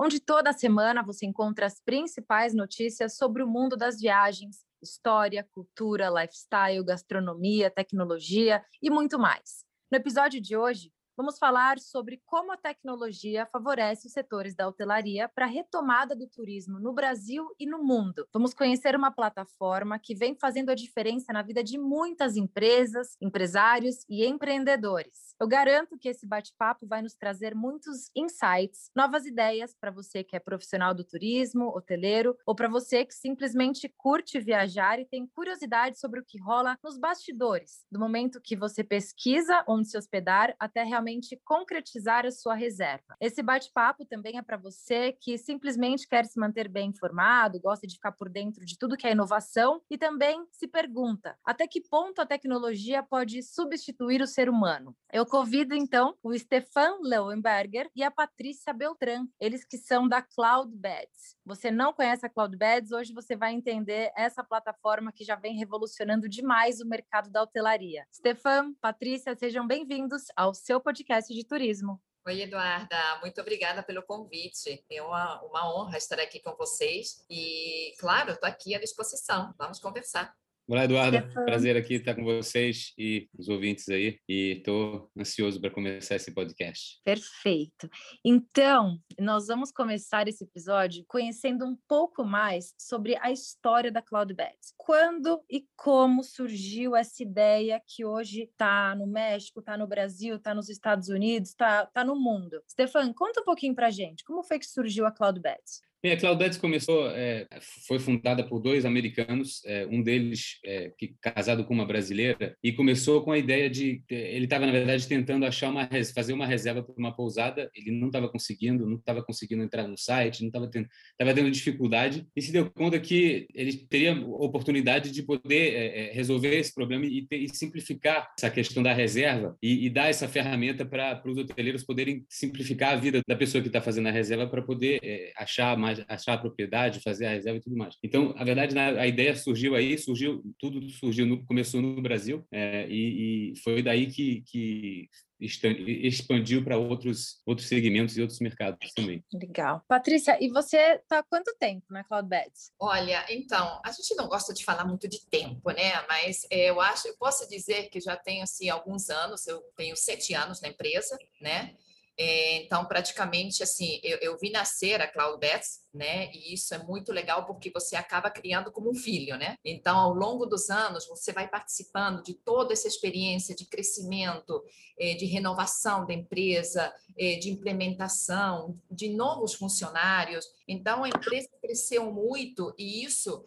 onde toda semana você encontra as principais notícias sobre o mundo das viagens, história, cultura, lifestyle, gastronomia, tecnologia e muito mais. No episódio de hoje, Vamos falar sobre como a tecnologia favorece os setores da hotelaria para a retomada do turismo no Brasil e no mundo. Vamos conhecer uma plataforma que vem fazendo a diferença na vida de muitas empresas, empresários e empreendedores. Eu garanto que esse bate-papo vai nos trazer muitos insights, novas ideias para você que é profissional do turismo, hoteleiro, ou para você que simplesmente curte viajar e tem curiosidade sobre o que rola nos bastidores, do momento que você pesquisa onde se hospedar até realmente realmente concretizar a sua reserva. Esse bate-papo também é para você que simplesmente quer se manter bem informado, gosta de ficar por dentro de tudo que é inovação e também se pergunta até que ponto a tecnologia pode substituir o ser humano. Eu convido então o Stefan Leuenberger e a Patrícia Beltran, eles que são da Cloudbeds. Você não conhece a Cloudbeds, hoje você vai entender essa plataforma que já vem revolucionando demais o mercado da hotelaria. Stefan, Patrícia, sejam bem-vindos ao seu podcast de turismo. Oi, Eduarda, muito obrigada pelo convite. É uma, uma honra estar aqui com vocês e, claro, estou aqui à disposição. Vamos conversar. Olá, Eduardo. Prazer aqui estar com vocês e os ouvintes aí. E estou ansioso para começar esse podcast. Perfeito. Então, nós vamos começar esse episódio conhecendo um pouco mais sobre a história da Cloudbeds. Quando e como surgiu essa ideia que hoje está no México, está no Brasil, está nos Estados Unidos, está tá no mundo? Stefan, conta um pouquinho para gente. Como foi que surgiu a Cloudbeds? Bem, a Cloudbeds começou, é, foi fundada por dois americanos, é, um deles é, que casado com uma brasileira, e começou com a ideia de, ele estava na verdade tentando achar uma fazer uma reserva para uma pousada, ele não estava conseguindo, não estava conseguindo entrar no site, não estava tendo, estava tendo dificuldade e se deu conta que ele teria oportunidade de poder é, é, resolver esse problema e, ter, e, simplificar essa questão da reserva e, e dar essa ferramenta para os hoteleiros poderem simplificar a vida da pessoa que está fazendo a reserva para poder é, achar mais achar a propriedade, fazer a reserva e tudo mais. Então, a verdade, a ideia surgiu aí, surgiu tudo surgiu no, começou no Brasil é, e, e, foi daí que, que expandiu para outros outros segmentos e outros mercados também. Legal. Patrícia, e você está há quanto tempo na Cloudbeds? Olha, então, a gente não gosta de falar muito de tempo, né? Mas é, eu acho, eu posso dizer que já tenho assim alguns anos, eu tenho sete anos na empresa, né? É, então, praticamente, assim, eu, eu vi nascer a Cloudbets, né? E isso é muito legal porque você acaba criando como um filho, né? Então, ao longo dos anos, você vai participando de toda essa experiência de crescimento, é, de renovação da empresa, é, de implementação, de novos funcionários. Então, a empresa cresceu muito e isso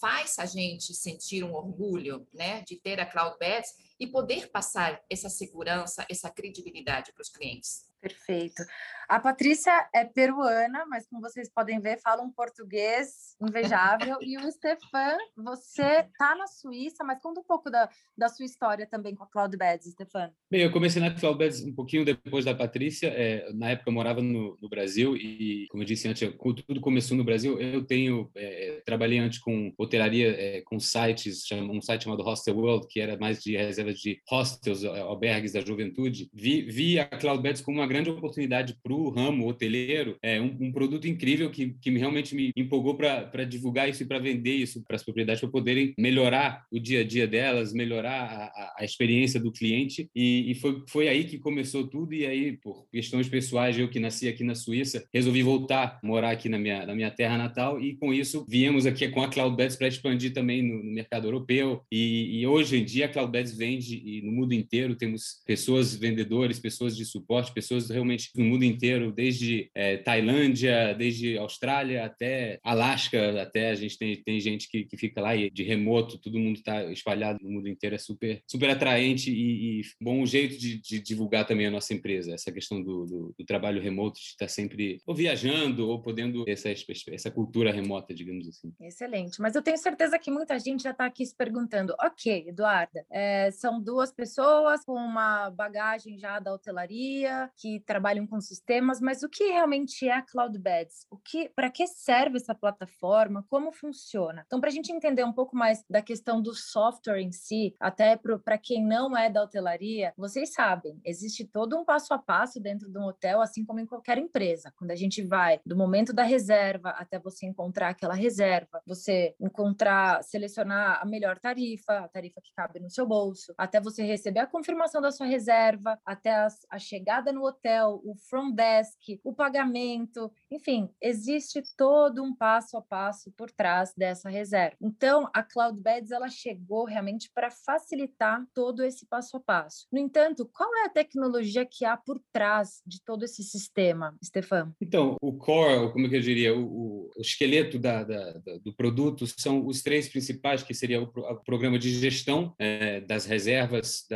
faz a gente sentir um orgulho, né? De ter a Cloudbets e poder passar essa segurança, essa credibilidade para os clientes. Perfeito. A Patrícia é peruana, mas como vocês podem ver, fala um português invejável. e o Stefan, você está na Suíça, mas conta um pouco da, da sua história também com a Cloudbeds, Stefan. Bem, eu comecei na Cloudbeds um pouquinho depois da Patrícia. É, na época eu morava no, no, Brasil e, como eu disse antes, tudo começou no Brasil. Eu tenho é, trabalhei antes com hotelaria, é, com sites, um site chamado Hostel World, que era mais de reservas de hostels, albergues da juventude. Vi, vi a Cloudbeds como uma grande oportunidade para o ramo hoteleiro, é um, um, produto incrível que, que realmente me empolgou para divulgar isso e para vender isso para as propriedades, para poderem melhorar o dia a dia delas, melhorar a, a experiência do cliente. E, e, foi, foi aí que começou tudo. E aí, por questões pessoais, eu que nasci aqui na Suíça, resolvi voltar, morar aqui na minha, na minha terra natal. E com isso, viemos aqui com a Cloudbeds para expandir também no, no mercado europeu. E, e, hoje em dia, a Cloudbeds vende e no mundo inteiro temos pessoas vendedores, pessoas de suporte, pessoas pessoas realmente no mundo inteiro, desde é, Tailândia, desde Austrália até Alasca, até a gente tem, tem gente que, que fica lá e de remoto, todo mundo está espalhado no mundo inteiro, é super, super atraente e, e bom jeito de, de, divulgar também a nossa empresa, essa questão do, do, do trabalho remoto, de estar sempre ou viajando ou podendo essa, essa cultura remota, digamos assim. Excelente, mas eu tenho certeza que muita gente já está aqui se perguntando, ok, Eduarda, é, são duas pessoas com uma bagagem já da hotelaria, que trabalham com sistemas, mas o que realmente é a Cloudbeds? O que, para que serve essa plataforma? Como funciona? Então, para a gente entender um pouco mais da questão do software em si, até para quem não é da hotelaria, vocês sabem, existe todo um passo a passo dentro de um hotel, assim como em qualquer empresa. Quando a gente vai do momento da reserva até você encontrar aquela reserva, você encontrar, selecionar a melhor tarifa, a tarifa que cabe no seu bolso, até você receber a confirmação da sua reserva, até a, a chegada no hotel, o front desk, o pagamento, enfim, existe todo um passo a passo por trás dessa reserva. Então, a Cloudbeds ela chegou realmente para facilitar todo esse passo a passo. No entanto, qual é a tecnologia que há por trás de todo esse sistema, Stefan? Então, o core, como é que eu diria, o, o esqueleto da, da, da, do produto são os três principais, que seria o, o programa de gestão é, das reservas,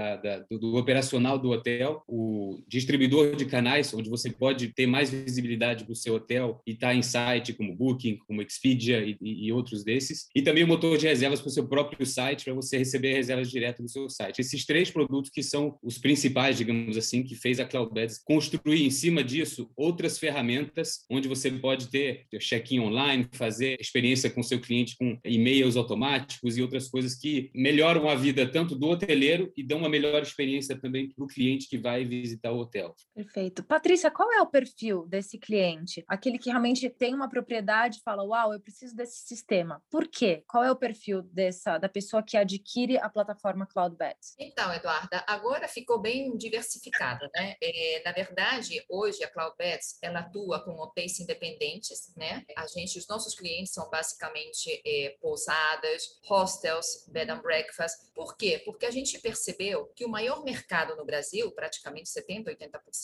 do, do operacional do hotel, o distribuidor de canais, onde você pode ter mais visibilidade do seu hotel e estar tá em site como Booking, como Expedia e, e outros desses, e também o motor de reservas para o seu próprio site, para você receber reservas direto do seu site. Esses três produtos que são os principais, digamos assim, que fez a Cloudbeds construir em cima disso outras ferramentas, onde você pode ter check-in online, fazer experiência com seu cliente com e-mails automáticos e outras coisas que melhoram a vida tanto do hoteleiro e dão uma melhor experiência também para o cliente que vai visitar o hotel. Perfeito. Patrícia, qual é o perfil desse cliente? Aquele que realmente tem uma propriedade e fala, uau, eu preciso desse sistema. Por quê? Qual é o perfil dessa da pessoa que adquire a plataforma CloudBets? Então, Eduarda, agora ficou bem diversificada, né? É, na verdade, hoje a CloudBets ela atua com hotéis independentes, né? A gente, os nossos clientes são basicamente é, pousadas, hostels, bed and breakfast. Por quê? Porque a gente percebeu que o maior mercado no Brasil, praticamente 70, 80%,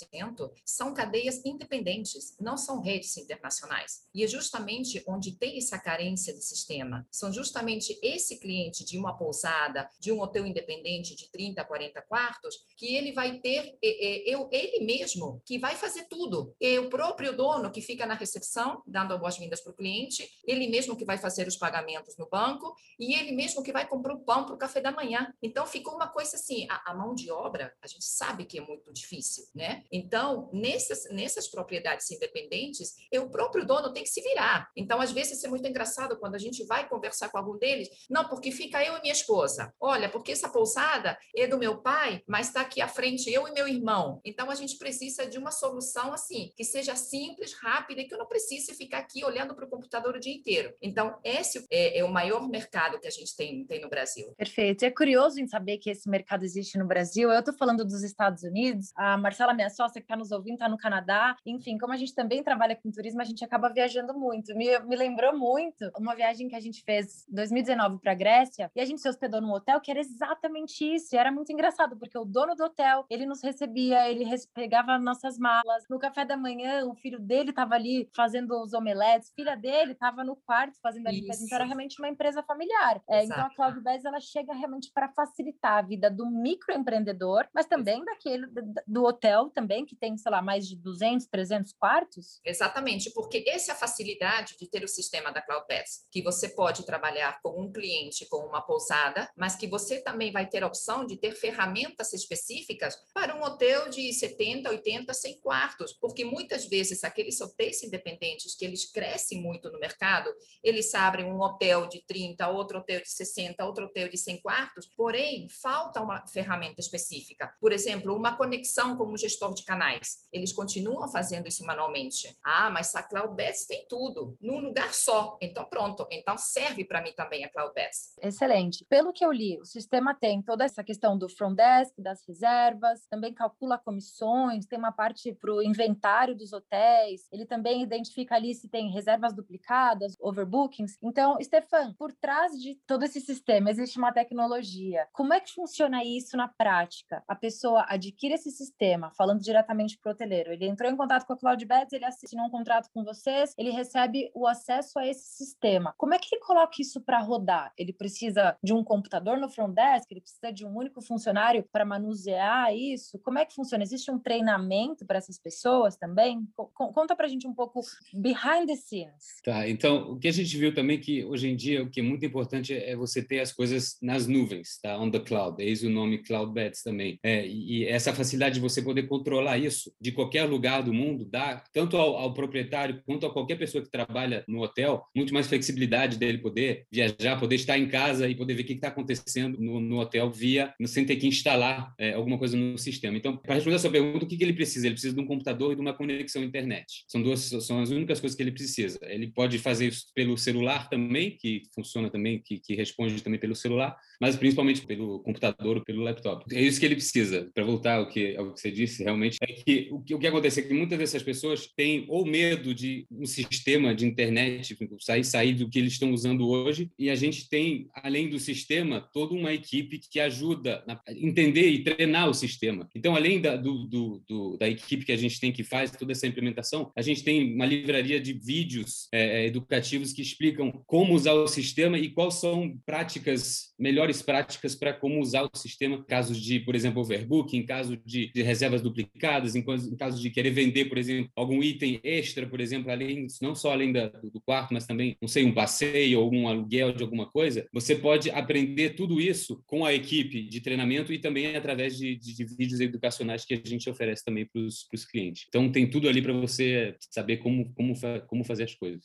são cadeias independentes, não são redes internacionais. E é justamente onde tem essa carência de sistema. São justamente esse cliente de uma pousada, de um hotel independente de 30, 40 quartos, que ele vai ter, eu, ele mesmo, que vai fazer tudo. E o próprio dono que fica na recepção, dando boas-vindas para o cliente, ele mesmo que vai fazer os pagamentos no banco e ele mesmo que vai comprar o pão para o café da manhã. Então, ficou uma coisa assim, a, a mão de obra, a gente sabe que é muito difícil, né? Então, nessas, nessas propriedades independentes, o próprio dono tem que se virar. Então, às vezes, é muito engraçado quando a gente vai conversar com algum deles, não, porque fica eu e minha esposa. Olha, porque essa pousada é do meu pai, mas está aqui à frente eu e meu irmão. Então, a gente precisa de uma solução assim, que seja simples, rápida e que eu não precise ficar aqui olhando para o computador o dia inteiro. Então, esse é, é, o maior mercado que a gente tem, tem no Brasil. Perfeito. É curioso em saber que esse mercado existe no Brasil. Eu estou falando dos Estados Unidos, a Marcela, minha sócia, que está nos ouvindo, está no Canadá. Enfim, como a gente também trabalha com turismo, a gente acaba viajando muito. Me, me lembrou muito uma viagem que a gente fez em 2019 para a Grécia e a gente se hospedou num hotel que era exatamente isso. E era muito engraçado, porque o dono do hotel, ele nos recebia, ele pegava nossas malas. No café da manhã, o filho dele estava ali fazendo os omeletes, filha dele estava no quarto fazendo a limpeza. Então, era realmente uma empresa familiar. É, então, a Cloud Bez, ela chega realmente para facilitar a vida do microempreendedor, mas também daquele do hotel também, que tem, sei lá, mais de 200, 300 quartos. Exatamente, porque essa é a facilidade de ter o sistema da Cloud Bez, que você pode trabalhar com um cliente, com uma pousada, mas que você também vai ter a opção de ter ferramentas específicas para um hotel de 70, 80, 100 quartos, porque muitas vezes aqueles hotéis independentes que eles crescem muito no mercado, eles abrem um hotel de 30, outro hotel de 60, outro hotel de 100 quartos, porém, falta uma ferramenta específica. Por exemplo, uma conexão com o gestor de canais. Eles continuam fazendo isso manualmente. Ah, mas a CloudBets tem tudo, num lugar só. Então, pronto. Então, serve para mim também a CloudBets. Excelente. Pelo que eu li, o sistema tem toda essa questão do front desk, das reservas, também calcula comissões, tem uma parte para o inventário dos hotéis, ele também identifica ali se tem reservas duplicadas, overbookings. Então, Stefan, por trás de todo esse sistema existe uma tecnologia. Como é que funciona isso na prática? A pessoa adquire esse sistema, falando diretamente para o hoteleiro. Ele entrou em contato com a Cloudbeds, ele assinou um contrato com vocês, ele recebe o acesso a esse sistema. Como é que ele coloca isso para rodar? Ele precisa de um computador no front desk, ele precisa de um único funcionário para manusear isso? Como é que funciona? Existe um treinamento para essas pessoas também? Conta para a gente um pouco behind the scenes. Tá, então o que a gente viu também que hoje em dia o que é muito importante é você ter as coisas nas nuvens, tá? On the cloud, eis o nome Cloudbeds também. É, e essa facilidade de você poder controlar isso de qualquer lugar do mundo dá tanto ao, ao proprietário quanto a qualquer pessoa que trabalha no hotel muito mais flexibilidade dele poder viajar, poder estar em casa e poder ver o que está acontecendo no, no, hotel via, sem ter que instalar é, alguma coisa no sistema. Então, para responder a sua pergunta, o que, que ele precisa? Ele precisa de um computador e de uma conexão à internet. São duas, são as únicas coisas que ele precisa. Ele pode fazer isso pelo celular também, que funciona também, que, que responde também pelo celular, mas principalmente pelo computador ou pelo laptop. É isso que ele precisa. Para voltar ao que, ao que você disse, realmente, é que o, que o que acontece é que muitas dessas pessoas têm ou medo de um sistema de internet sair, sair do que eles estão usando hoje, e a gente tem, além do sistema, toda uma equipe que ajuda a entender e treinar o sistema. Então, além da, do, do, do, da equipe que a gente tem que faz toda essa implementação, a gente tem uma livraria de vídeos é, educativos que explicam como usar o sistema e quais são práticas, melhores práticas para como usar o sistema em casos de, por exemplo, overbooking, caso de, de reservas duplicadas, em, em, caso de querer vender, por exemplo, algum item extra, por exemplo, além não só além da, do quarto, mas também, não sei, um passeio ou um aluguel de alguma coisa, você pode aprender tudo isso com a equipe de treinamento e também através de, de, de vídeos educacionais que a gente oferece também para os clientes. Então, tem tudo ali para você saber como, como, como fazer as coisas.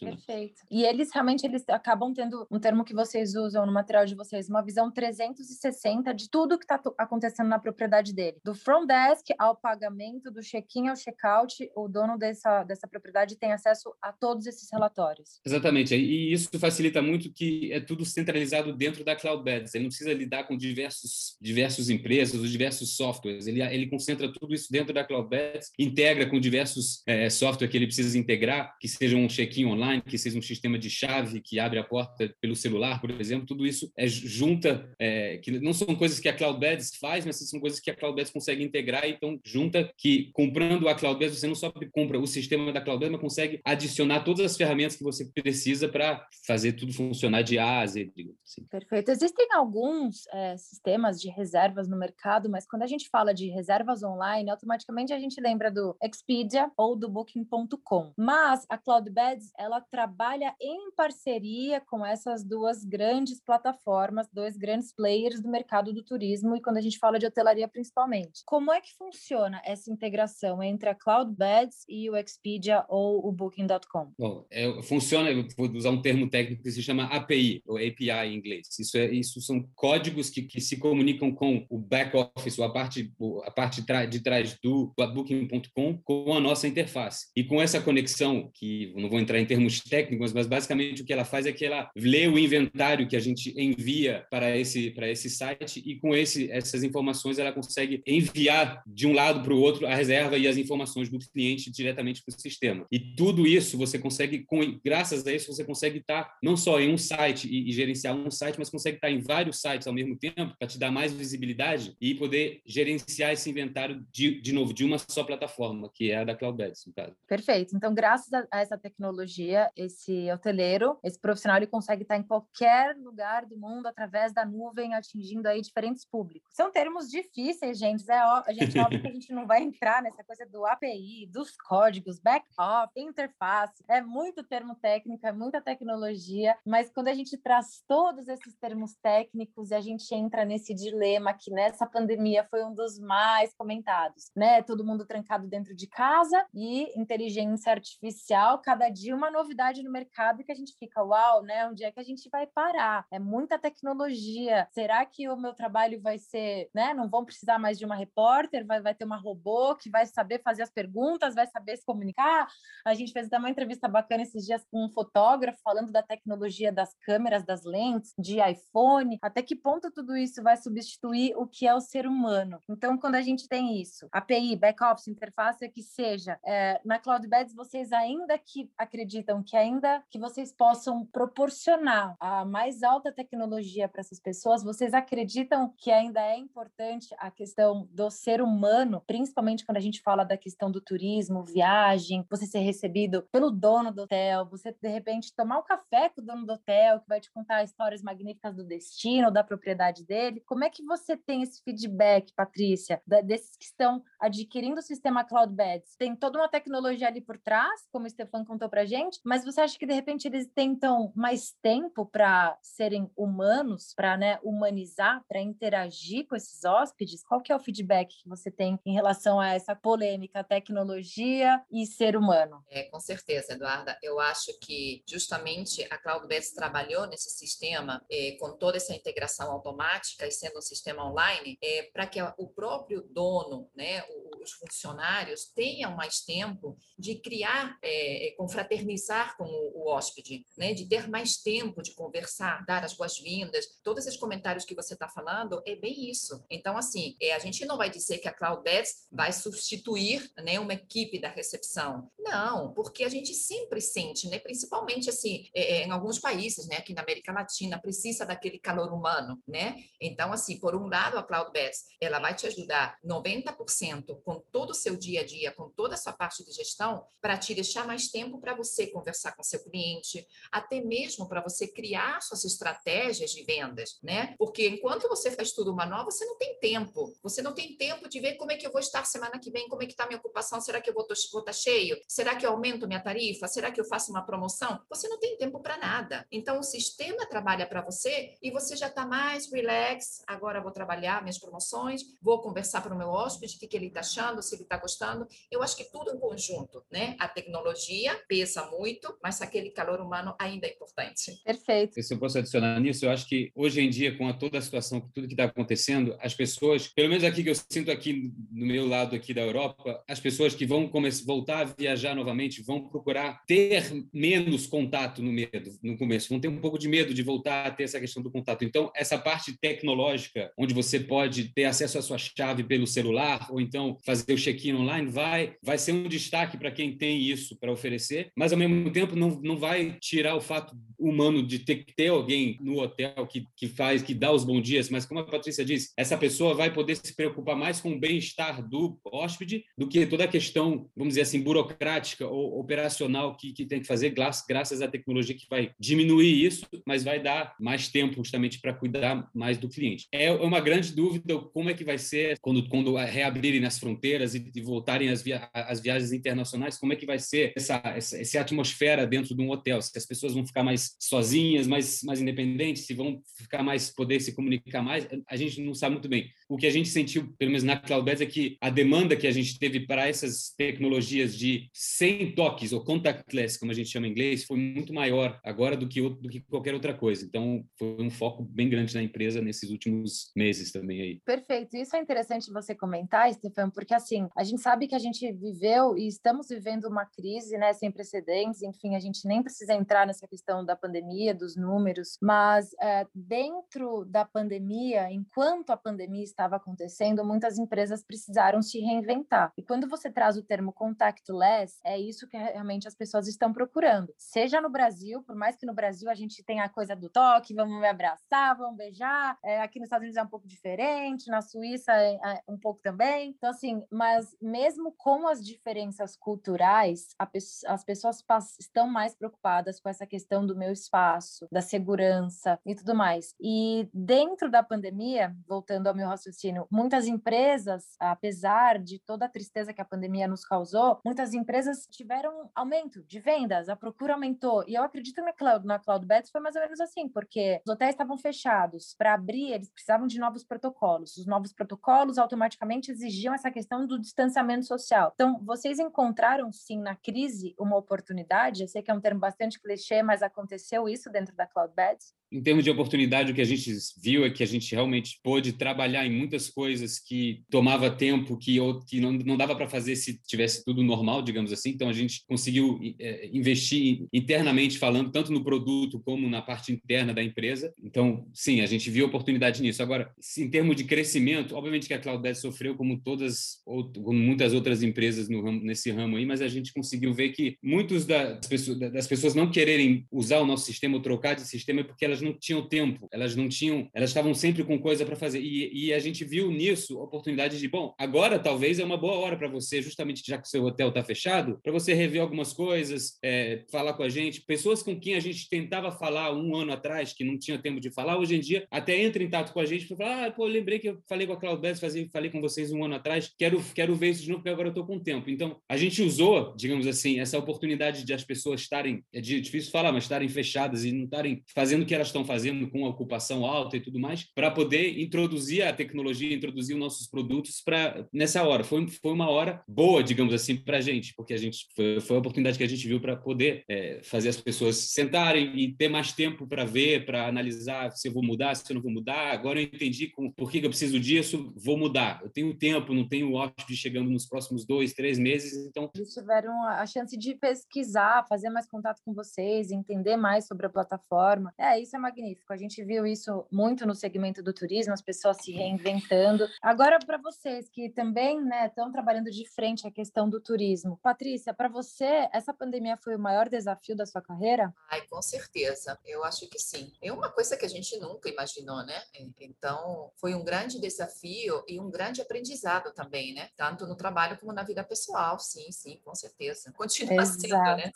Perfeito. E eles realmente eles acabam tendo um termo que vocês usam no material de vocês, uma visão 360 de tudo que está acontecendo na propriedade dele. Do front desk ao pagamento, do check-in ao check-out, o dono dessa, dessa propriedade tem acesso a todos esses relatórios. Exatamente. E isso facilita muito que é tudo centralizado dentro da Cloudbeds. Ele não precisa lidar com diversos, diversos empresas, os diversos softwares. Ele, ele concentra tudo isso dentro da Cloudbeds, integra com diversos é, softwares que ele precisa integrar, que sejam um check-in online, que seja um sistema de chave que abre a porta pelo celular, por exemplo. Tudo isso é junta, é, que não são coisas que a Cloudbeds faz, mas são coisas que a Cloudbeds consegue integrar. Então, junta que comprando a Cloudbeds, você não só compra o sistema da Cloudbeds, mas consegue adicionar todas as ferramentas que você precisa para fazer tudo funcionar de A a Z. Assim. Perfeito. Existem alguns é, sistemas de reservas no mercado, mas quando a gente fala de reservas online, automaticamente a gente lembra do Expedia ou do Booking.com. Mas a Cloudbeds, ela trabalha em parceria com essas duas grandes plataformas, dois grandes players do mercado do turismo e quando a gente fala de hotelaria principalmente. Como é que funciona essa integração entre a Cloudbeds e o Expedia ou o Booking.com? Bom, é, funciona, vou usar um termo técnico que se chama API, ou API em inglês. Isso, é, isso são códigos que, que se comunicam com o back office, ou a parte, a parte de trás do Booking.com, com a nossa interface. E com essa conexão, que não vou entrar em termos técnicos, mas basicamente o que ela faz é que ela lê o inventário que a gente envia para esse, para esse site e com esse, essas informações ela consegue enviar de um lado para o outro a reserva e as informações do cliente diretamente para o sistema. E tudo isso você consegue, com, graças a isso, você consegue estar não só em um site e, e gerenciar um site, mas consegue estar em vários sites ao mesmo tempo para te dar mais visibilidade e poder gerenciar esse inventário de, de novo, de uma só plataforma, que é a da Cloudbeds, no caso. Perfeito. Então, graças a, a essa tecnologia, esse hoteleiro, esse profissional, ele consegue estar em qualquer lugar do mundo através da nuvem, atingindo aí diferentes públicos. São termos difíceis, gente. É, ó, a gente óbvio que a gente não vai entrar nessa coisa do API, dos códigos, backup, interface. É muito termo técnico, é muita tecnologia, mas quando a gente traz todos esses termos técnicos e a gente entra nesse dilema que nessa pandemia foi um dos mais comentados, né? Todo mundo trancado dentro de casa e inteligência artificial, cada dia uma novidade no mercado que a gente fica, uau, né? Onde é que a gente vai parar? É muita tecnologia. Será que o meu trabalho vai ser, né? Não vão precisar mais de uma repórter, vai, vai ter uma robô que vai saber fazer as perguntas, vai saber se comunicar. A gente fez até uma entrevista bacana esses dias com um fotógrafo falando da tecnologia das câmeras, das lentes, de iPhone, até que ponto tudo isso vai substituir o que é o ser humano. Então, quando a gente tem isso, API, back-office, interface, que seja, é, na Cloudbeds, vocês ainda que acreditam que ainda que vocês possam proporcionar a mais alta tecnologia para essas pessoas, vocês acreditam que ainda é importante a questão do ser humano humano, principalmente quando a gente fala da questão do turismo, viagem, você ser recebido pelo dono do hotel, você de repente tomar um café com o dono do hotel, que vai te contar histórias magníficas do destino, da propriedade dele. Como é que você tem esse feedback, Patrícia, desses que estão adquirindo o sistema Cloudbeds? Tem toda uma tecnologia ali por trás, como o Stefan contou pra gente, mas você acha que de repente eles tentam mais tempo para serem humanos, para né, humanizar, para interagir com esses hóspedes? Qual que é o feedback que você tem em relação a essa polêmica tecnologia e ser humano? É, com certeza, Eduarda. Eu acho que justamente a Cloudbeds trabalhou nesse sistema é, com toda essa integração automática e sendo um sistema online, é, para que o próprio dono, né, os funcionários tenham mais tempo de criar, é, é confraternizar com o, o hóspede, né, de ter mais tempo de conversar, dar as boas-vindas. Todos esses comentários que você está falando é bem isso. Então, assim, é, a gente não vai dizer que a Cloudbeds vai substituir né, uma equipe da recepção. Não, porque a gente sempre sente, né, principalmente assim, é, é em alguns países, né, aqui na América Latina, precisa daquele calor humano, né? Então, assim, por um lado, a Cloudbeds, ela vai te ajudar 90% com todo o seu dia a dia, com toda a sua parte de gestão, para te deixar mais tempo para você conversar com seu cliente, até mesmo para você criar suas estratégias de vendas, né? Porque enquanto você faz tudo manual, você não tem tempo. Você não tem tempo de ver como é que eu vou estar semana que vem, como é que está minha ocupação, será que eu vou estar tá cheio? Será que eu aumento minha tarifa? Será que eu faço uma promoção? Você não tem tempo para nada. Então, o sistema trabalha para você e você já está mais relax. Agora vou trabalhar minhas promoções, vou conversar para o meu hóspede, o que, que ele está achando, se ele está gostando. Eu acho que tudo em conjunto, né? A tecnologia pesa muito, mas aquele calor humano ainda é importante. Perfeito. Se eu posso adicionar nisso, eu acho que hoje em dia, com a, toda a situação, com tudo que está acontecendo, as pessoas, pelo menos aqui que eu sinto aqui no meu lado aqui da Europa, as pessoas que vão começar, voltar a viajar novamente vão procurar ter menos contato no medo, no começo, vão ter um pouco de medo de voltar a ter essa questão do contato. Então, essa parte tecnológica, onde você pode ter acesso à sua chave pelo celular, ou então fazer o check-in online, vai, vai ser um destaque para quem tem isso para oferecer, mas ao mesmo tempo não, não vai tirar o fato humano de ter que ter alguém no hotel que, que faz, que dá os bons dias, mas como a Patrícia disse, essa pessoa vai poder se preocupar mais com o bem-estar do hóspede do que toda a questão, vamos dizer assim, burocrática ou operacional que, que tem que fazer, graças à tecnologia que vai diminuir isso, mas vai dar mais tempo justamente para cuidar mais do cliente. É uma grande dúvida como é que vai ser quando, quando reabrirem as fronteiras e, e voltarem as, via, as viagens internacionais, como é que vai ser essa, essa, essa atmosfera dentro de um hotel, se as pessoas vão ficar mais sozinhas, mais, mais independentes, se vão ficar mais, poder se comunicar mais, a gente não sabe muito bem. O que a gente sentiu, pelo menos na Cloudbeds, é que a demanda que a gente teve para essas tecnologias de sem toques, ou contactless, como a gente chama em inglês, foi muito maior agora do que, do que qualquer outra coisa. Então, foi um foco bem grande na empresa nesses últimos meses também aí. Perfeito. Isso é interessante você comentar, Stefan, porque assim, a gente sabe que a gente viveu e estamos vivendo uma crise, né, sem precedentes, enfim, a gente nem precisa entrar nessa questão da pandemia, dos números, mas é, dentro da pandemia, enquanto a pandemia estava acontecendo, muitas empresas precisaram se reinventar. E quando você traz o termo contactless, é isso que realmente as pessoas estão procurando. Seja no Brasil, por mais que no Brasil a gente tenha a coisa do toque, vamos me abraçar, vamos beijar, é, aqui nos Estados Unidos é um pouco diferente, na Suíça é, é um pouco também. Então, assim, mas mesmo com as diferenças culturais, a, as pessoas estão mais preocupadas com essa questão do meu espaço, da segurança e tudo mais. E dentro da pandemia, voltando ao meu raciocínio, muitas empresas, apesar de toda a tristeza que a pandemia nos causou, muitas empresas tiveram aumento de vendas, a procura aumentou. E eu acredito na Cloud, na Cloudbets foi mais ou menos assim, porque os hotéis estavam fechados. Para abrir, eles precisavam de novos protocolos. Os novos protocolos automaticamente exigiam essa questão do distanciamento social. Então, vocês encontraram sim na crise uma oportunidade? Eu sei que é um termo bastante clichê, mas aconteceu isso dentro da Cloudbeds? Em termos de oportunidade, o que a gente viu é que a gente realmente pôde trabalhar em muitas coisas que tomava tempo, que, que não, não dava para fazer se tivesse tudo normal, digamos assim. Então, a gente conseguiu é, investir internamente falando, tanto no produto como na parte interna da empresa. Então, sim, a gente viu oportunidade nisso. Agora, em termos de crescimento, obviamente que a Cloudbeds sofreu como todas, como muitas outras empresas no ramo, nesse ramo aí, mas a gente conseguiu ver que muitos das pessoas, das pessoas não quererem usar o nosso sistema ou trocar de sistema é porque elas não tinham tempo, elas não tinham, elas estavam sempre com coisa para fazer. E, e, a gente gente viu nisso oportunidade de, bom, agora talvez é uma boa hora para você, justamente já que o seu hotel está fechado, para você rever algumas coisas, é, falar com a gente. Pessoas com quem a gente tentava falar um ano atrás, que não tinha tempo de falar, hoje em dia até entra em contato com a gente para falar, ah, pô, lembrei que eu falei com a Claudete, falei com vocês um ano atrás, quero, quero ver isso de novo, porque agora eu estou com tempo. Então, a gente usou, digamos assim, essa oportunidade de as pessoas estarem, é difícil falar, mas estarem fechadas e não estarem fazendo o que elas estão fazendo com a ocupação alta e tudo mais, para poder introduzir a tecnologia, introduzir os nossos produtos para nessa hora. Foi, foi uma hora boa, digamos assim, para a gente, porque a gente foi, foi a oportunidade que a gente viu para poder é, fazer as pessoas sentarem e ter mais tempo para ver, para analisar se eu vou mudar, se eu não vou mudar. Agora eu entendi com, por que, eu preciso disso, vou mudar. Eu tenho tempo, não tenho de chegando nos próximos dois, três meses, então... Eles tiveram a chance de pesquisar, fazer mais contato com vocês, entender mais sobre a plataforma. É, isso é magnífico. A gente viu isso muito no segmento do turismo, as pessoas se reinventando. Agora, para vocês que também estão né, trabalhando de frente à questão do turismo. Patrícia, para você, essa pandemia foi o maior desafio da sua carreira? Ai, com certeza. Eu acho que sim. É uma coisa que a gente nunca imaginou, né? Então, foi um grande desafio e um grande aprendizado também, né? Tanto no trabalho como na vida pessoal. Sim, sim, com certeza. Continua Exato. sendo, né?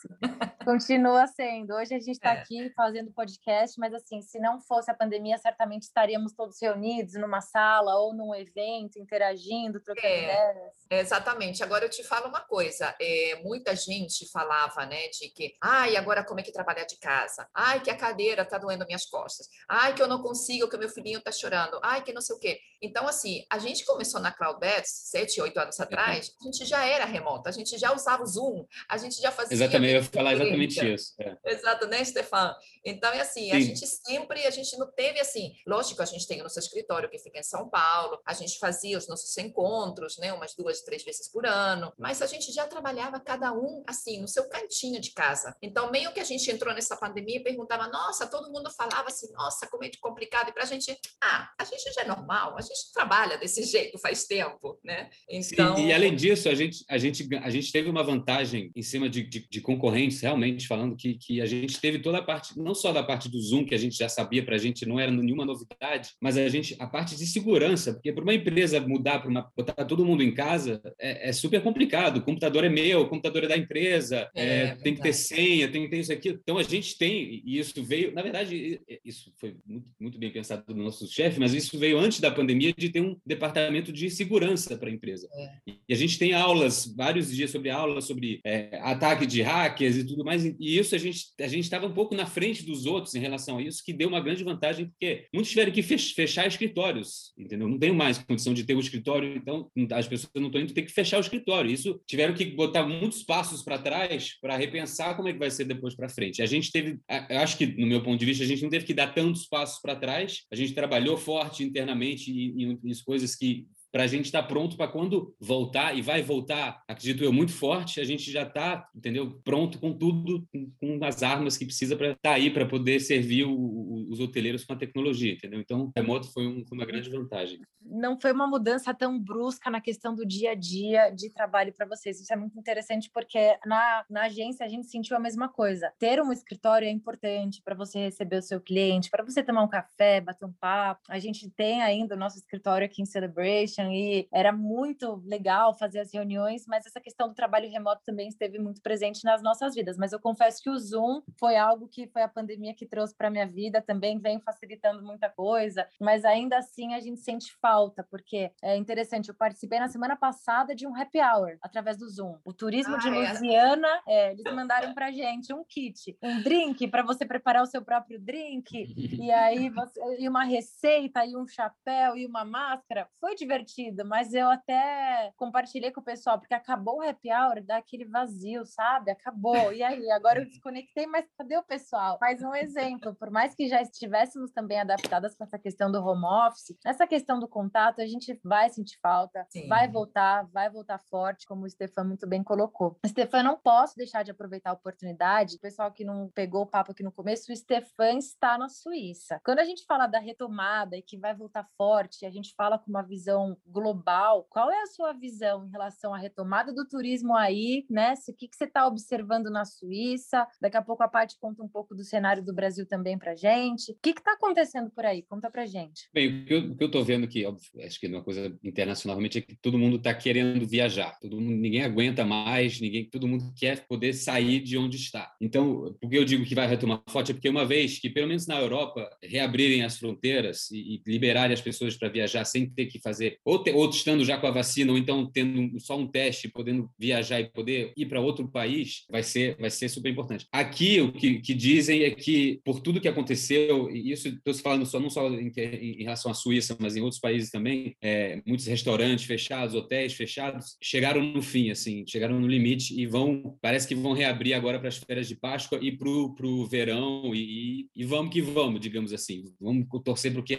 Continua sendo. Hoje a gente está é. aqui fazendo podcast, mas assim, se não fosse a pandemia, certamente estaríamos todos reunidos numa sala ou num evento, interagindo, trocando é. ideias. Exatamente. Agora eu te falo uma coisa. É, muita gente falava, né, de que, ai, agora como é que trabalhar de casa? Ai, que a cadeira tá doendo minhas costas. Ai, que eu não consigo, que o meu filhinho tá chorando. Ai, que não sei o quê. Então, assim, a gente começou na Cloudbets sete, oito anos uhum. atrás, a gente já era remota, a gente já usava o Zoom, a gente já fazia. Exatamente, eu ia falar exatamente isso. É. Exato, né, Stefan? Então, é assim, Sim. a gente sempre, a gente não teve assim, lógico, a gente tem o nosso escritório que fica em São Paulo, a gente fazia os nossos encontros, né, umas duas, três vezes por ano, mas a gente já trabalhava cada um, assim, no seu cantinho de casa. Então, meio que a gente entrou nessa pandemia e perguntava, nossa, todo mundo falava assim, nossa, como é complicado, e para a gente, ah, a gente já é normal, a gente trabalha desse jeito faz tempo, né? Então... E, e além disso, a gente, a, gente, a gente teve uma vantagem em cima de, de, de concorrentes, realmente falando que, que a gente teve toda a parte, não só da parte do Zoom, que a gente já sabia para a gente não era nenhuma novidade, mas a gente, a parte de segurança, porque para uma empresa mudar, para botar todo mundo em casa, é, é, super complicado. O computador é meu, o computador é da empresa, é, é, tem que ter senha, tem que ter isso aqui. Então a gente tem, e isso veio, na verdade, isso foi muito, muito bem pensado do nosso chefe, mas isso veio antes da pandemia de ter um departamento de segurança para a empresa. É. E a gente tem aulas, vários dias sobre aulas sobre é, ataque de hackers e tudo mais, e isso a gente a gente estava um pouco na frente dos outros em relação a isso, que deu uma grande vantagem, porque muitos tiveram que fechar escritórios, entendeu? Não tem mais condição de ter o um escritório, então as pessoas não estão indo ter que fechar o escritório. Isso tiveram que botar muitos passos para trás para repensar como é que vai ser depois para frente. A gente teve, acho que no meu ponto de vista, a gente não teve que dar tantos passos para trás. A gente trabalhou forte internamente em, em coisas que para a gente estar tá pronto para quando voltar, e vai voltar, acredito eu, muito forte, a gente já está, entendeu? Pronto com tudo, com, as armas que precisa para estar tá aí, para poder servir o, o, os hoteleiros com a tecnologia, entendeu? Então, o remoto foi, um, foi, uma grande vantagem. Não foi uma mudança tão brusca na questão do dia a dia de trabalho para vocês. Isso é muito interessante porque na, na agência a gente sentiu a mesma coisa. Ter um escritório é importante para você receber o seu cliente, para você tomar um café, bater um papo. A gente tem ainda o nosso escritório aqui em Celebration, e era muito legal fazer as reuniões, mas essa questão do trabalho remoto também esteve muito presente nas nossas vidas. Mas eu confesso que o Zoom foi algo que foi a pandemia que trouxe para minha vida, também vem facilitando muita coisa, mas ainda assim a gente sente falta, porque é interessante, eu participei na semana passada de um happy hour através do Zoom. O turismo ah, de? Louisiana, é? É, eles mandaram para gente um kit, um drink para você preparar o seu próprio drink, e aí você, e uma receita, e um chapéu, e uma máscara. Foi divertido divertido, mas eu até compartilhei com o pessoal, porque acabou o happy hour, dá aquele vazio, sabe? Acabou. E aí, agora eu desconectei, mas cadê o pessoal? Mais um exemplo, por mais que já estivéssemos também adaptadas com essa questão do home office, essa questão do contato, a gente vai sentir falta, Sim. vai voltar, vai voltar forte, como o Stefan muito bem colocou. Stefan, não posso deixar de aproveitar a oportunidade, o pessoal que não pegou o papo aqui no começo, o Stefan está na Suíça. Quando a gente fala da retomada e que vai voltar forte, a gente fala com uma visão global, qual é a sua visão em relação à retomada do turismo aí, né? O que, que você está observando na Suíça? Daqui a pouco a parte conta um pouco do cenário do Brasil também para gente. O que está acontecendo por aí? Conta para gente. Bem, o que eu estou vendo que, acho que é uma coisa internacionalmente é que todo mundo está querendo viajar. Todo mundo, ninguém aguenta mais, ninguém, todo mundo quer poder sair de onde está. Então, por que eu digo que vai retomar forte é porque uma vez que, pelo menos na Europa, reabrirem as fronteiras e, e liberarem as pessoas para viajar sem ter que fazer, ou, te, ou estando já com a vacina, ou então tendo só um teste, podendo viajar e poder ir para outro país, vai ser, vai ser super importante. Aqui, o que, que dizem é que, por tudo que aconteceu, e isso estou falando só, não só em, em, relação à Suíça, mas em outros países também, é, muitos restaurantes fechados, hotéis fechados, chegaram no fim, assim, chegaram no limite e vão, parece que vão reabrir agora para as férias de Páscoa e para o verão, e, e, vamos que vamos, digamos assim. Vamos torcer para que,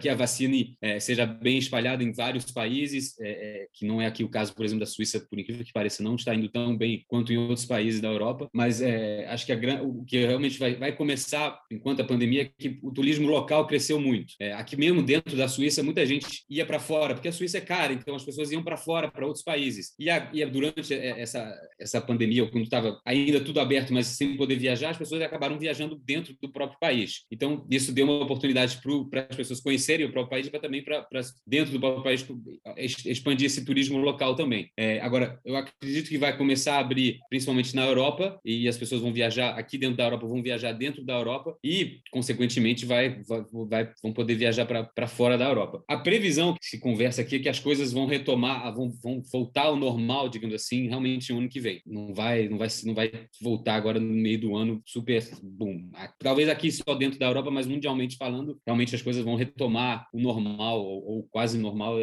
que a vacina é, seja bem espalhada em vários países, é, é, que não é aqui o caso, por exemplo, da Suíça, por incrível que pareça, não está indo tão bem quanto em outros países da Europa, mas é, acho que a, o que realmente vai, vai começar, enquanto a pandemia, é que o turismo local cresceu muito. É, aqui mesmo dentro da Suíça, muita gente ia para fora, porque a Suíça é cara, então as pessoas iam para fora, para outros países. E, a, e a, durante essa, essa pandemia, quando estava ainda tudo aberto, mas sem poder viajar, as pessoas acabaram viajando dentro do próprio país. Então, isso deu uma oportunidade para as pessoas conhecerem o próprio país, mas também para dentro do próprio país expandir esse turismo local também. É, agora, eu acredito que vai começar a abrir, principalmente na Europa, e as pessoas vão viajar aqui dentro da Europa, vão viajar dentro da Europa e, consequentemente, vai, vai, vai vão poder viajar para fora da Europa. A previsão que se conversa aqui é que as coisas vão retomar, vão, vão voltar ao normal, digamos assim, realmente no ano que vem. Não vai, não vai, não vai voltar agora no meio do ano super boom. Talvez aqui só dentro da Europa, mas mundialmente falando, realmente as coisas vão retomar o normal ou, ou quase normal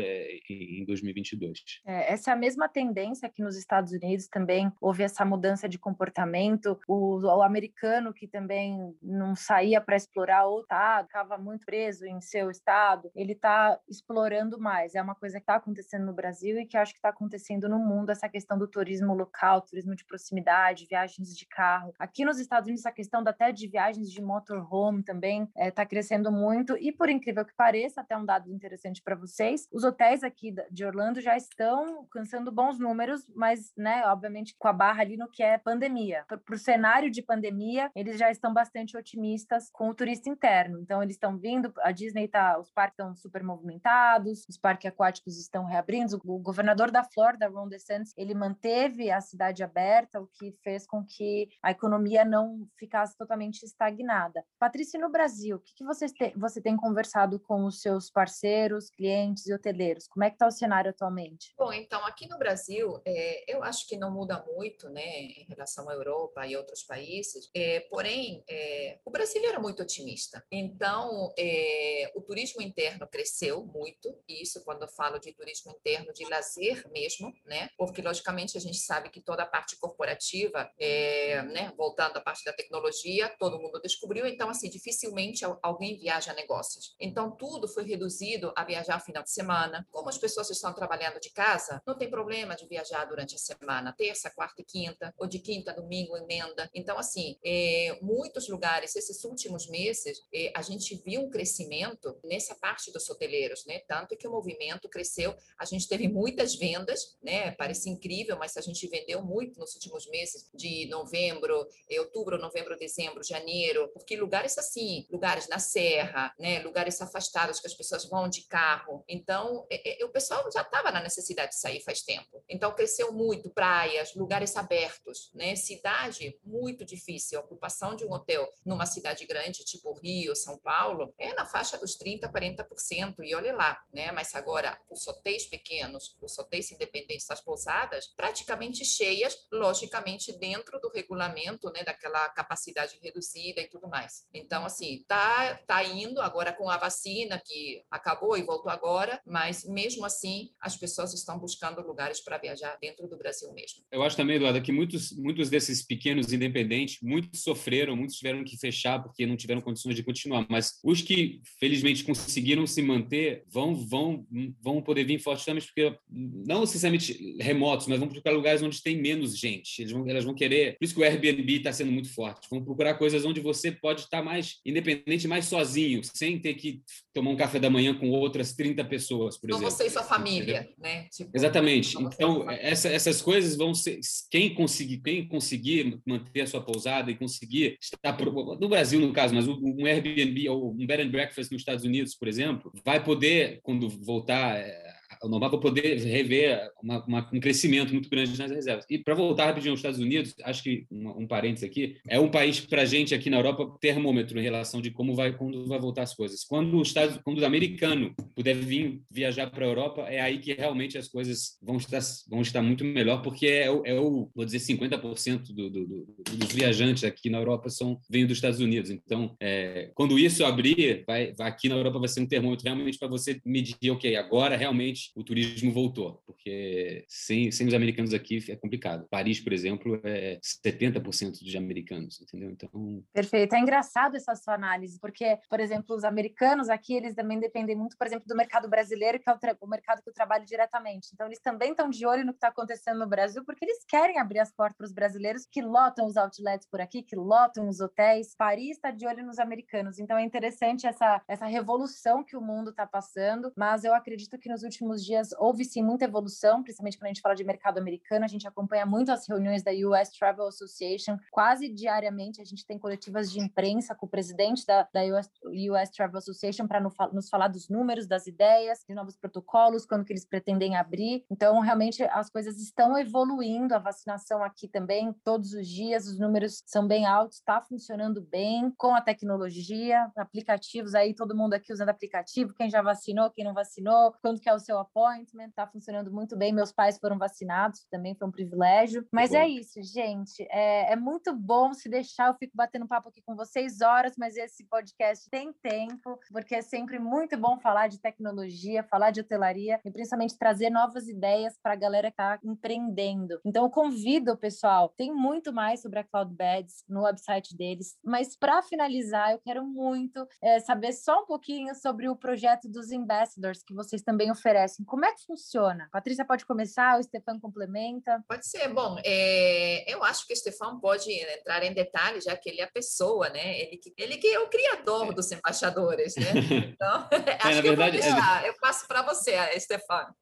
em 2022. É, essa é a mesma tendência que nos Estados Unidos também houve essa mudança de comportamento. O, o americano que também não saía para explorar o estado, ficava muito preso em seu estado, ele está explorando mais. É uma coisa que está acontecendo no Brasil e que acho que está acontecendo no mundo essa questão do turismo local, turismo de proximidade, viagens de carro. Aqui nos Estados Unidos essa questão até de viagens de motorhome também está é, tá crescendo muito e por incrível que pareça, até um dado interessante para vocês, os hotéis aqui de Orlando já estão alcançando bons números, mas, né, obviamente com a barra ali no que é pandemia. Para o cenário de pandemia, eles já estão bastante otimistas com o turista interno. Então eles estão vindo, a Disney tá, os parques estão super movimentados, os parques aquáticos estão reabrindo. O governador da Flórida, Ron DeSantis, ele manteve a cidade aberta, o que fez com que a economia não ficasse totalmente estagnada. Patrícia, no Brasil, o que, que você, te, você tem conversado com os seus parceiros, clientes e hoteleiros? Como é que está o cenário atualmente? Bom, então, aqui no Brasil, é, eu acho que não muda muito, né, em relação à Europa e outros países, é, porém, é, o Brasil era muito otimista. Então, é, o turismo interno cresceu muito, e isso quando eu falo de turismo interno, de lazer mesmo, né, porque, logicamente, a gente sabe que toda a parte corporativa, é, né, voltando à parte da tecnologia, todo mundo descobriu, então, assim, dificilmente alguém viaja a negócios. Então, tudo foi reduzido a viajar final de semana. Como as pessoas estão trabalhando de casa, não tem problema de viajar durante a semana, terça, quarta e quinta, ou de quinta, domingo, emenda. Então, assim, é, muitos lugares, esses últimos meses, é, a gente viu um crescimento nessa parte dos hoteleiros, né? Tanto que o movimento cresceu, a gente teve muitas vendas, né? Parece incrível, mas a gente vendeu muito nos últimos meses, de novembro, é, outubro, novembro, dezembro, janeiro, porque lugares assim, lugares na serra, né? Lugares afastados que as pessoas vão de carro. Então, o pessoal já estava na necessidade de sair faz tempo. Então, cresceu muito praias, lugares abertos, né? Cidade muito difícil. A ocupação de um hotel numa cidade grande, tipo Rio, São Paulo, é na faixa dos 30%, 40%. E olha lá, né? Mas agora, os hotéis pequenos, os hotéis independentes, as pousadas, praticamente cheias, logicamente dentro do regulamento, né? Daquela capacidade reduzida e tudo mais. Então, assim, tá, tá indo agora com a vacina que acabou e voltou agora, mas mesmo assim, as pessoas estão buscando lugares para viajar dentro do Brasil mesmo. Eu acho também, Eduardo, que muitos, muitos desses pequenos independentes, muitos sofreram, muitos tiveram que fechar porque não tiveram condições de continuar, mas os que felizmente conseguiram se manter vão vão vão poder vir forte também porque não necessariamente remotos, mas vão procurar lugares onde tem menos gente. Eles vão, elas vão querer, por isso que o Airbnb está sendo muito forte. Vão procurar coisas onde você pode estar mais independente, mais sozinho, sem ter que tomar um café da manhã com outras 30 pessoas, por exemplo. você e sua família, né? Tipo, Exatamente. Então, essa, essas coisas vão ser. Quem conseguir, quem conseguir manter a sua pousada e conseguir estar. No Brasil, no caso, mas um Airbnb ou um bed and breakfast nos Estados Unidos, por exemplo, vai poder, quando voltar eh, o normal para poder rever uma, uma, um crescimento muito grande nas reservas. E para voltar rapidinho aos Estados Unidos, acho que um, um parênteses aqui, é um país para a gente aqui na Europa termômetro em relação de como vai quando vai voltar as coisas. Quando o Estado, quando o americano puder vir viajar para a Europa, é aí que realmente as coisas vão estar vão estar muito melhor, porque é, o, é o vou dizer 50% do, do, do, dos viajantes aqui na Europa são vêm dos Estados Unidos. Então, é, quando isso abrir, vai, aqui na Europa vai ser um termômetro realmente para você medir, ok, agora realmente o turismo voltou, porque sem, sem os americanos aqui é complicado. Paris, por exemplo, é 70% dos americanos, entendeu? Então... Perfeito. É engraçado essa sua análise, porque, por exemplo, os americanos aqui, eles também dependem muito, por exemplo, do mercado brasileiro, que é o, o mercado que eu trabalho diretamente. Então, eles também estão de olho no que está acontecendo no Brasil, porque eles querem abrir as portas para os brasileiros que lotam os outlets por aqui, que lotam os hotéis. Paris está de olho nos americanos. Então, é interessante essa, essa revolução que o mundo está passando, mas eu acredito que nos últimos últimos dias houve sim muita evolução, principalmente quando a gente fala de mercado americano. A gente acompanha muito as reuniões da US Travel Association. Quase diariamente a gente tem coletivas de imprensa com o presidente da, da US, US Travel Association para nos falar dos números, das ideias, de novos protocolos, quando que eles pretendem abrir. Então, realmente, as coisas estão evoluindo. A vacinação aqui também, todos os dias, os números são bem altos, está funcionando bem com a tecnologia, aplicativos aí, todo mundo aqui usando aplicativo, quem já vacinou, quem não vacinou, quando que é o seu appointment, tá funcionando muito bem. Meus pais foram vacinados, também foi um privilégio. Mas é isso, gente. É, é muito bom se deixar. Eu fico batendo papo aqui com vocês horas, mas esse podcast tem tempo, porque é sempre muito bom falar de tecnologia, falar de hotelaria e principalmente trazer novas ideias para a galera que está empreendendo. Então, eu convido, pessoal, tem muito mais sobre a Cloudbeds no website deles, mas para finalizar, eu quero muito é, saber só um pouquinho sobre o projeto dos Ambassadors que vocês também oferecem assim, como é que funciona? A Patrícia pode começar, o Stefan complementa? Pode ser. Bom, é, eu acho que o Stefan pode entrar em detalhes, já que ele é a pessoa, né? Ele que, ele que é o criador é. dos embaixadores, né? Então, é, acho que verdade, eu, vou deixar, eu passo para você, Stefan.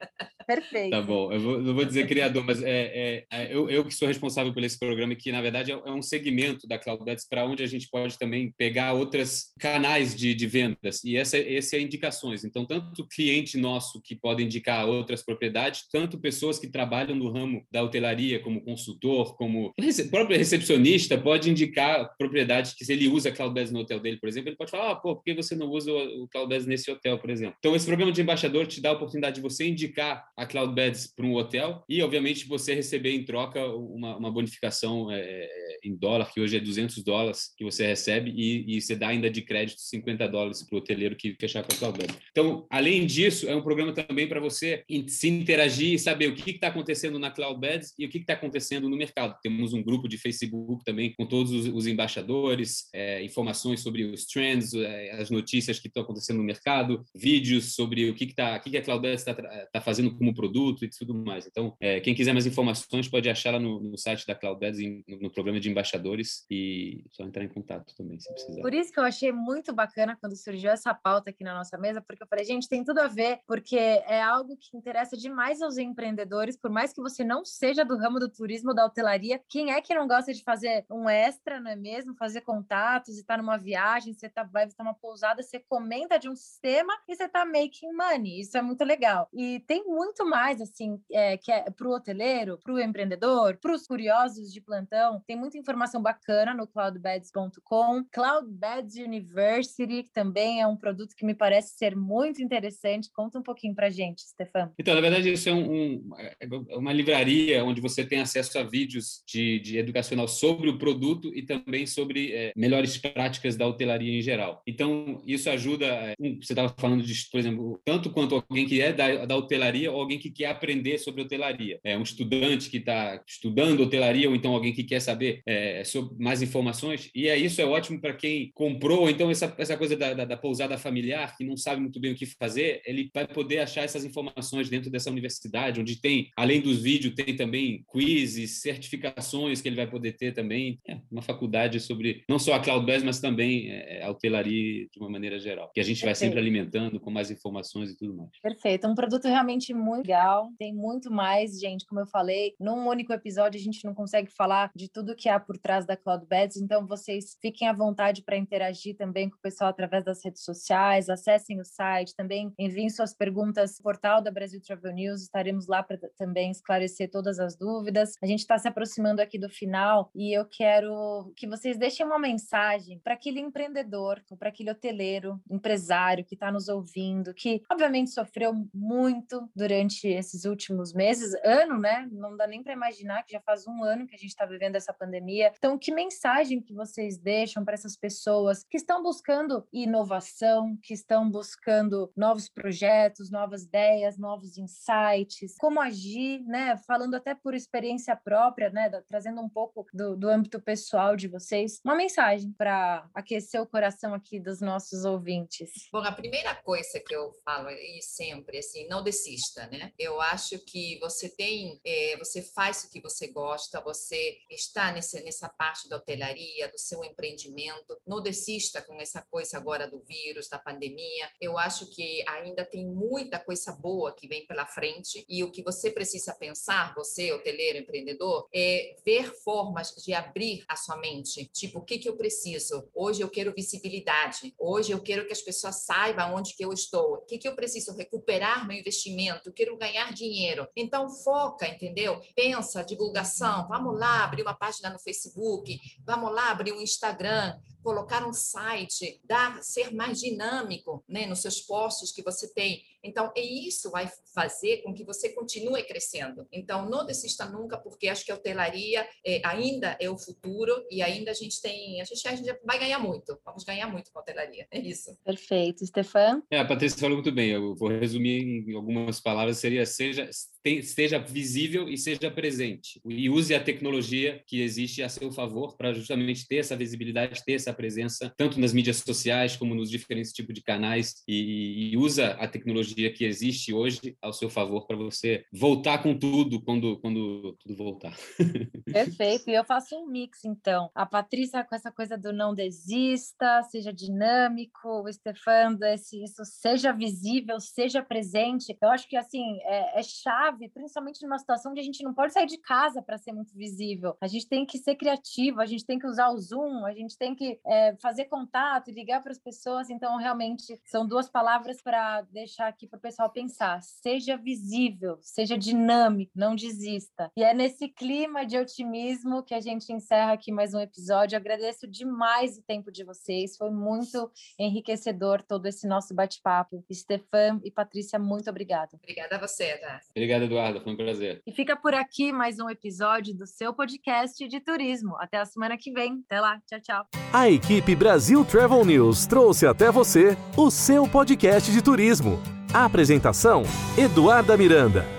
Perfeito. Tá bom, eu vou, não vou dizer criador, mas é, é, eu, eu que sou responsável por esse programa, que na verdade é um segmento da CloudBets para onde a gente pode também pegar outros canais de, de vendas, e essa, esse é indicações. Então, tanto cliente nosso que podem indicar outras propriedades, tanto pessoas que trabalham no ramo da hotelaria, como consultor, como próprio recepcionista, pode indicar propriedades que se ele usa Cloudbase no hotel dele, por exemplo, ele pode falar, ah, pô, por que você não usa o Cloudbase nesse hotel, por exemplo? Então, esse programa de embaixador te dá a oportunidade de você indicar a Cloudbeds para um hotel e, obviamente, você receber em troca uma, uma bonificação é, é em dólar, que hoje é 200 dólares que você recebe e, e você dá ainda de crédito 50 dólares para o hoteleiro que fechar com a Cloudbeds. Então, além disso, é um programa também para você se interagir e saber o que está acontecendo na Cloudbeds e o que está acontecendo no mercado. Temos um grupo de Facebook também com todos os, os embaixadores, é, informações sobre os trends, é, as notícias que estão acontecendo no mercado, vídeos sobre o que, que, tá, o que, que a Cloudbeds está tá fazendo como produto e tudo mais. Então, é, quem quiser mais informações pode achar lá no, no site da Cloudbeds, no, no programa de embaixadores e só entrar em contato também, se precisar. Por isso que eu achei muito bacana quando surgiu essa pauta aqui na nossa mesa, porque eu falei, gente, tem tudo a ver, porque é algo que interessa demais aos empreendedores, por mais que você não seja do ramo do turismo ou da hotelaria, quem é que não gosta de fazer um extra, não é mesmo? Fazer contatos e tá numa viagem, você tá, vai visitar uma pousada, você comenta de um sistema e você está making money. Isso é muito legal. E tem muito mais, assim, é, que é para o hoteleiro, para o empreendedor, para os curiosos de plantão. Tem muita informação bacana no cloudbeds.com. Cloudbeds University, que também é um produto que me parece ser muito interessante. Conta um pouquinho para gente gente, Stefan? Então, na verdade, isso é um, um, é uma livraria onde você tem acesso a vídeos de, de educacional sobre o produto e também sobre é, melhores práticas da hotelaria em geral. Então, isso ajuda. É, você estava falando de, por exemplo, tanto quanto alguém que é da, da hotelaria ou alguém que quer aprender sobre hotelaria. É um estudante que está estudando hotelaria ou então alguém que quer saber é, sobre mais informações. E é isso é ótimo para quem comprou. Então essa, essa coisa da, da, da pousada familiar que não sabe muito bem o que fazer, ele vai poder achar essas informações dentro dessa universidade, onde tem, além dos vídeos, tem também quizzes, certificações que ele vai poder ter também. É uma faculdade sobre não só a Cloudbase, mas também é, a hotelaria de uma maneira geral, que a gente vai sempre alimentando com mais informações e tudo mais. Perfeito, um produto realmente muito legal, tem muito mais, gente, como eu falei, num único episódio a gente não consegue falar de tudo que há por trás da Cloudbeds, então vocês fiquem à vontade para interagir também com o pessoal através das redes sociais, acessem o site, também enviem suas perguntas no portal da Brasil Travel News, estaremos lá para também esclarecer todas as dúvidas. A gente está se aproximando aqui do final e eu quero que vocês deixem uma mensagem para aquele empreendedor, para aquele hoteleiro, empresário que está nos ouvindo, que obviamente sofreu muito durante esses últimos meses, ano, né? Não dá nem para imaginar que já faz um ano que a gente está vivendo essa pandemia. Então, que mensagem que vocês deixam para essas pessoas que estão buscando inovação, que estão buscando novos projetos, novas ideias, novos insights, como agir, né? Falando até por experiência própria, né? Trazendo um pouco do, do âmbito pessoal de vocês, uma mensagem para aquecer o coração aqui dos nossos ouvintes. Bom, a primeira coisa que eu falo e sempre assim, não desista, né? Eu acho que você tem, é, você faz o que você gosta, você está nesse, nessa parte da hotelaria, do seu empreendimento, não desista com essa coisa agora do vírus, da pandemia. Eu acho que ainda tem muita coisa boa que vem pela frente e o que você precisa pensar, você, hoteleiro, empreendedor, é ver formas de abrir a sua mente. Tipo, o que, que eu preciso? Hoje eu quero visibilidade. Hoje eu quero que as pessoas saibam onde que eu estou. O que, que eu preciso? Recuperar meu investimento. Quero ganhar dinheiro. Então, foca, entendeu? Pensa, divulgação. Vamos lá abrir uma página no Facebook. Vamos lá abrir um Instagram colocar um site, dar, ser mais dinâmico né, nos seus postos que você tem. Então, e isso vai fazer com que você continue crescendo. Então, não desista nunca, porque acho que a hotelaria é, ainda é o futuro e ainda a gente tem, a gente, a gente vai ganhar muito, vamos ganhar muito com a hotelaria, é isso. Perfeito. Stefan? É, a Patrícia falou muito bem, eu vou resumir em algumas palavras, seria seja, esteja visível e seja presente. E use a tecnologia que existe a seu favor para justamente ter essa visibilidade, ter essa presença, tanto nas mídias sociais como nos diferentes tipos de canais, e, e usa a tecnologia que existe hoje ao seu favor para você voltar com tudo quando, quando tudo voltar. Perfeito, e eu faço um mix então. A Patrícia com essa coisa do não desista, seja dinâmico, o Stefan, desse, isso seja visível, seja presente. Eu acho que assim é, é chave, principalmente numa situação onde a gente não pode sair de casa para ser muito visível. A gente tem que ser criativo, a gente tem que usar o Zoom, a gente tem que é, fazer contato e ligar para as pessoas. Então, realmente, são duas palavras para deixar aqui para o pessoal pensar. Seja visível, seja dinâmico, não desista. E é nesse clima de otimismo que a gente encerra aqui mais um episódio. Eu agradeço demais o tempo de vocês. Foi muito enriquecedor todo esse nosso bate-papo. Stefan e Patrícia, muito obrigada. Obrigada a você, tá? Obrigado, Eduardo. Foi um prazer. E fica por aqui mais um episódio do seu podcast de turismo. Até a semana que vem. Até lá. Tchau, tchau. A equipe Brasil Travel News trouxe até você o seu podcast de turismo. A apresentação: Eduarda Miranda.